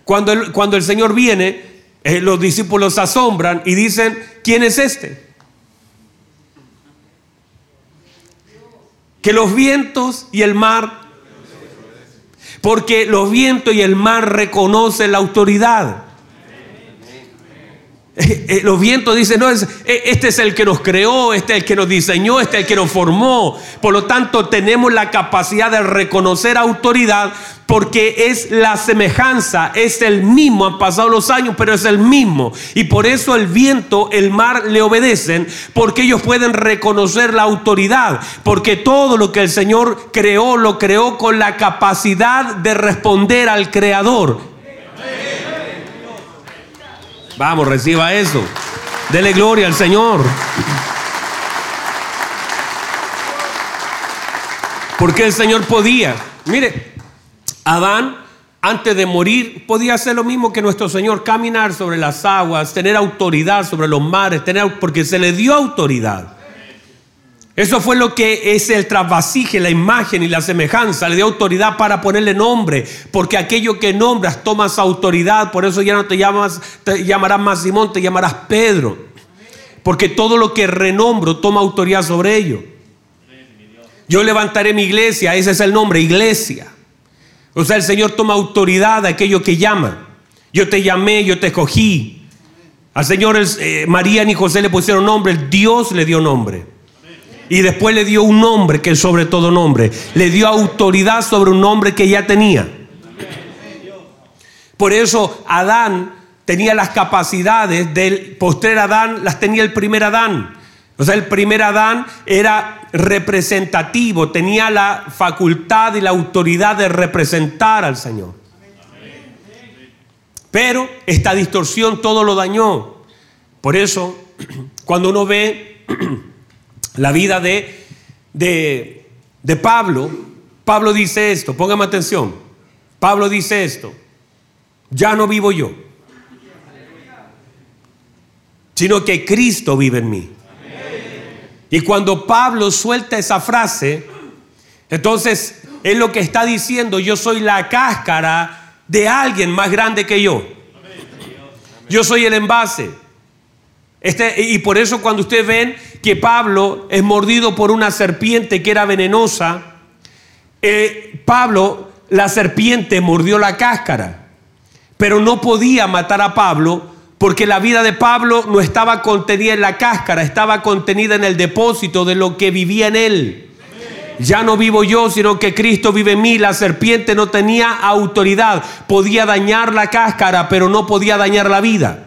Cuando el, cuando el Señor viene, eh, los discípulos asombran y dicen, ¿quién es este? Que los vientos y el mar, porque los vientos y el mar reconocen la autoridad. Eh, eh, los vientos dicen, no, es, eh, este es el que nos creó, este es el que nos diseñó, este es el que nos formó. Por lo tanto, tenemos la capacidad de reconocer autoridad porque es la semejanza, es el mismo. Han pasado los años, pero es el mismo. Y por eso el viento, el mar le obedecen, porque ellos pueden reconocer la autoridad, porque todo lo que el Señor creó, lo creó con la capacidad de responder al Creador. Vamos, reciba eso. Dele gloria al Señor. Porque el Señor podía. Mire, Adán antes de morir podía hacer lo mismo que nuestro Señor, caminar sobre las aguas, tener autoridad sobre los mares, tener porque se le dio autoridad. Eso fue lo que es el trasvasije, la imagen y la semejanza. Le dio autoridad para ponerle nombre, porque aquello que nombras tomas autoridad. Por eso ya no te llamas, te llamarás más Simón, te llamarás Pedro. Porque todo lo que renombro toma autoridad sobre ello. Yo levantaré mi iglesia, ese es el nombre, iglesia. O sea, el Señor toma autoridad de aquello que llama. Yo te llamé, yo te escogí. Al Señor eh, María ni José le pusieron nombre, Dios le dio nombre. Y después le dio un nombre que es sobre todo nombre. Le dio autoridad sobre un nombre que ya tenía. Por eso Adán tenía las capacidades del postrer Adán, las tenía el primer Adán. O sea, el primer Adán era representativo, tenía la facultad y la autoridad de representar al Señor. Pero esta distorsión todo lo dañó. Por eso, cuando uno ve la vida de, de, Pablo, Pablo dice esto, póngame atención, Pablo dice esto, ya no vivo yo, sino que Cristo vive en mí. Y cuando Pablo suelta esa frase, entonces es lo que está diciendo, yo soy la cáscara de alguien más grande que yo. Yo soy el envase. Este, y por eso cuando ustedes ven que Pablo es mordido por una serpiente que era venenosa, eh, Pablo, la serpiente mordió la cáscara, pero no podía matar a Pablo porque la vida de Pablo no estaba contenida en la cáscara, estaba contenida en el depósito de lo que vivía en él. Ya no vivo yo, sino que Cristo vive en mí. La serpiente no tenía autoridad, podía dañar la cáscara, pero no podía dañar la vida.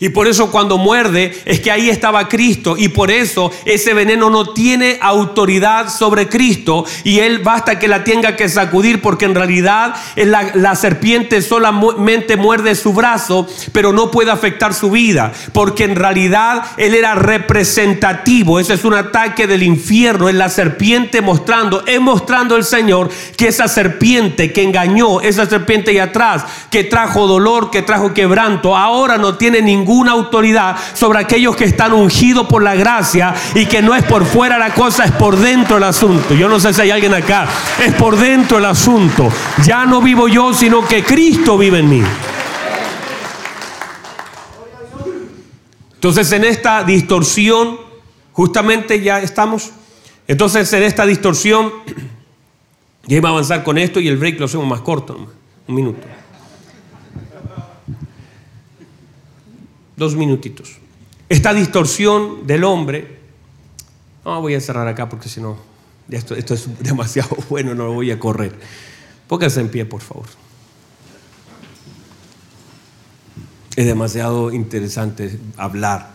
Y por eso cuando muerde es que ahí estaba Cristo. Y por eso ese veneno no tiene autoridad sobre Cristo. Y él basta que la tenga que sacudir porque en realidad la, la serpiente solamente muerde su brazo, pero no puede afectar su vida. Porque en realidad él era representativo. Ese es un ataque del infierno. Es la serpiente mostrando, es mostrando el Señor que esa serpiente que engañó, esa serpiente ahí atrás, que trajo dolor, que trajo quebranto, ahora no tiene ningún una autoridad sobre aquellos que están ungidos por la gracia y que no es por fuera la cosa, es por dentro el asunto. Yo no sé si hay alguien acá, es por dentro el asunto. Ya no vivo yo, sino que Cristo vive en mí. Entonces en esta distorsión, justamente ya estamos, entonces en esta distorsión, ya iba a avanzar con esto y el break lo hacemos más corto, un minuto. Dos minutitos. esta distorsión del hombre. No, voy a cerrar acá porque si no, esto, es demasiado bueno, no lo voy a correr. Pónganse en pie, por favor. Es demasiado interesante hablar.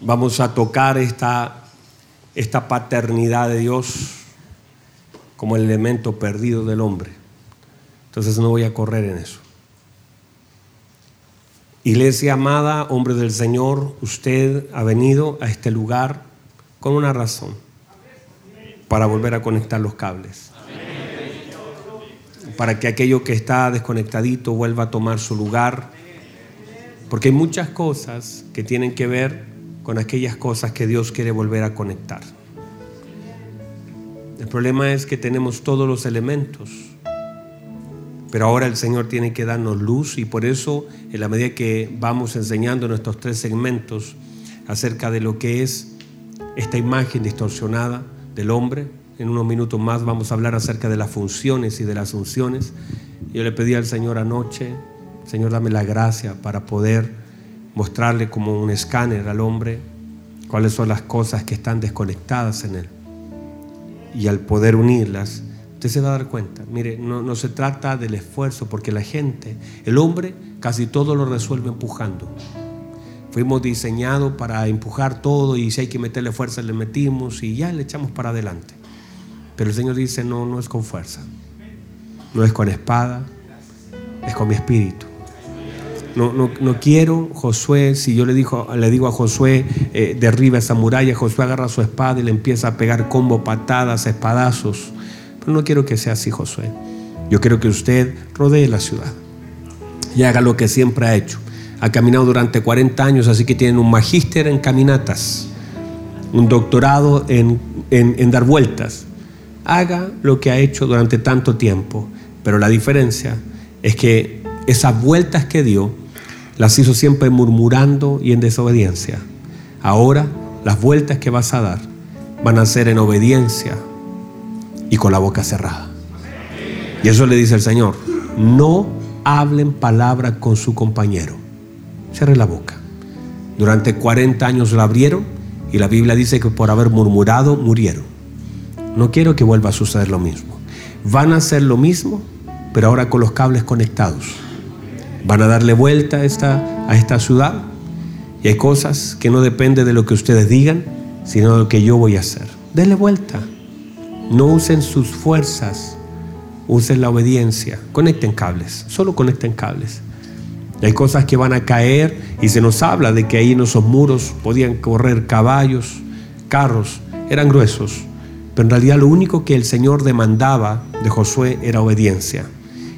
Vamos a tocar esta, esta paternidad de Dios como el elemento perdido del hombre. Entonces no voy a correr en eso. Iglesia amada, hombre del Señor, usted ha venido a este lugar con una razón, para volver a conectar los cables. Para que aquello que está desconectadito vuelva a tomar su lugar. Porque hay muchas cosas que tienen que ver con aquellas cosas que Dios quiere volver a conectar. El problema es que tenemos todos los elementos, pero ahora el Señor tiene que darnos luz y por eso en la medida que vamos enseñando nuestros tres segmentos acerca de lo que es esta imagen distorsionada del hombre, en unos minutos más vamos a hablar acerca de las funciones y de las unciones. Yo le pedí al Señor anoche, Señor, dame la gracia para poder mostrarle como un escáner al hombre cuáles son las cosas que están desconectadas en él y al poder unirlas, usted se va a dar cuenta. Mire, no, se trata del esfuerzo, porque la gente, el hombre, casi todo lo resuelve empujando. Fuimos diseñados para empujar todo y si hay que meterle fuerza le metimos y ya le echamos para adelante. Pero el Señor dice, no, no es con fuerza, no es con espada, es con mi espíritu. No, no, quiero, Josué, si yo le, digo, le digo a Josué, eh, derriba esa muralla, Josué agarra su espada y le empieza a pegar combo, patadas, espadazos. No quiero que sea así, Josué. Yo quiero que usted rodee la ciudad y haga lo que siempre ha hecho. Ha caminado durante 40 años, así que tiene un magíster en caminatas, un doctorado en, en dar vueltas. Haga lo que ha hecho durante tanto tiempo, pero la diferencia es que esas vueltas que dio las hizo siempre murmurando y en desobediencia. Ahora las vueltas que vas a dar van a ser en obediencia y con la boca cerrada. Y eso le dice el Señor, no hablen palabra con su compañero. Cierre la boca. Durante 40 años la abrieron y la Biblia dice que por haber murmurado murieron. No quiero que vuelva a suceder lo mismo. Van a hacer lo mismo, pero ahora con los cables conectados van a darle vuelta a esta, a esta ciudad. Y hay cosas que no dependen de lo que ustedes digan, sino de lo que yo voy a hacer. Denle vuelta. No usen sus fuerzas, usen la obediencia. Conecten cables, solo conecten cables. hay cosas que van a caer y se nos habla de que ahí en esos muros podían correr caballos, carros, eran gruesos. Pero en realidad lo único que el Señor demandaba de Josué era obediencia.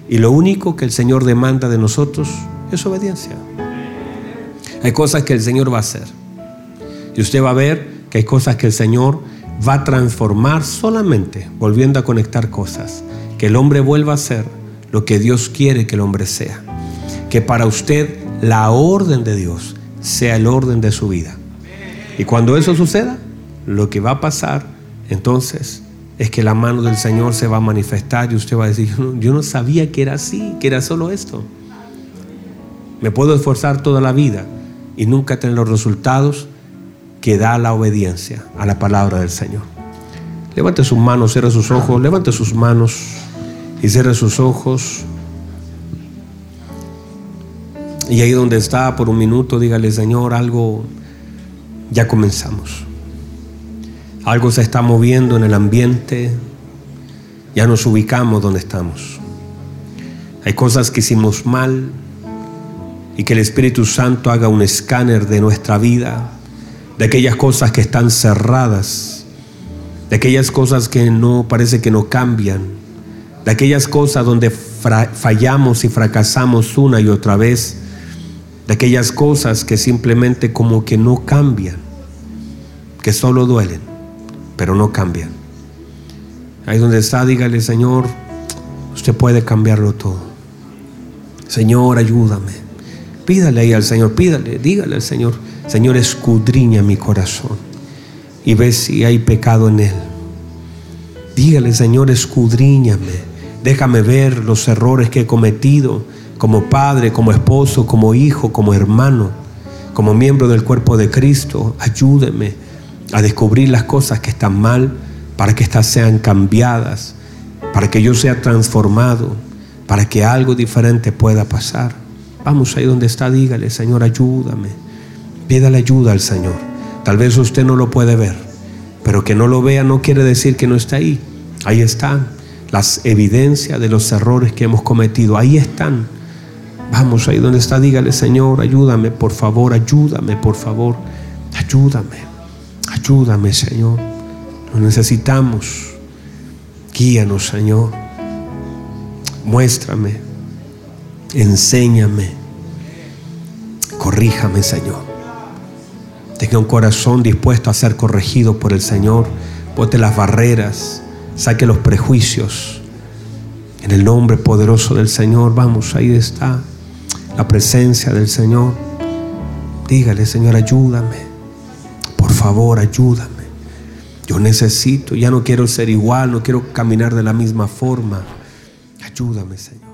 Y lo único que el Señor demanda de nosotros es obediencia. Hay cosas que el Señor va a hacer. Y usted va a ver que hay cosas que el Señor va a transformar solamente volviendo a conectar cosas. Que el hombre vuelva a ser lo que Dios quiere que el hombre sea. Que para usted la orden de Dios sea el orden de su vida. Y cuando eso suceda, lo que va a pasar entonces es que la mano del Señor se va a manifestar y usted va a decir, yo no, sabía que era así, que era solo esto. Me puedo esforzar toda la vida y nunca tener los resultados que da la obediencia a la palabra del Señor. Levante sus manos, cierre sus ojos, levante sus manos y cierre sus ojos. Y ahí donde está, por un minuto, dígale, Señor, algo, ya comenzamos. Algo se está moviendo en el ambiente. Ya nos ubicamos donde estamos. Hay cosas que hicimos mal y que el Espíritu Santo haga un escáner de nuestra vida, de aquellas cosas que están cerradas, de aquellas cosas que no parece que no cambian, de aquellas cosas donde fallamos y fracasamos una y otra vez, de aquellas cosas que simplemente como que no cambian, que solo duelen pero no cambian. Ahí donde está, dígale, Señor, usted puede cambiarlo todo. Señor, ayúdame. Pídale ahí al Señor, pídale, dígale al Señor, Señor, escudriña mi corazón y ve si hay pecado en él. Dígale, Señor, escudriñame. Déjame ver los errores que he cometido como padre, como esposo, como hijo, como hermano como miembro del cuerpo de Cristo, ayúdeme a descubrir las cosas que están mal para que éstas sean cambiadas, para que yo sea transformado, para que algo diferente pueda pasar. Vamos ahí donde está, dígale, Señor, ayúdame. Pídale ayuda al Señor. Tal vez usted no lo puede ver, pero que no lo vea no quiere decir que no está ahí. Ahí están las evidencias de los errores que hemos cometido. Ahí están. Vamos ahí donde está, dígale, Señor, ayúdame, por favor, ayúdame, por favor, ayúdame, ayúdame, Señor. Lo necesitamos. Guíanos, Señor. Muéstrame, enséñame, corríjame, Señor. Tenga un corazón dispuesto a ser corregido por el Señor. Bote las barreras, saque los prejuicios. En el nombre poderoso del Señor, vamos, ahí está la presencia del Señor. Dígale, Señor, ayúdame. Por favor, ayúdame. Yo necesito, ya no quiero ser igual, no quiero caminar de la misma forma. Ayúdame, Señor.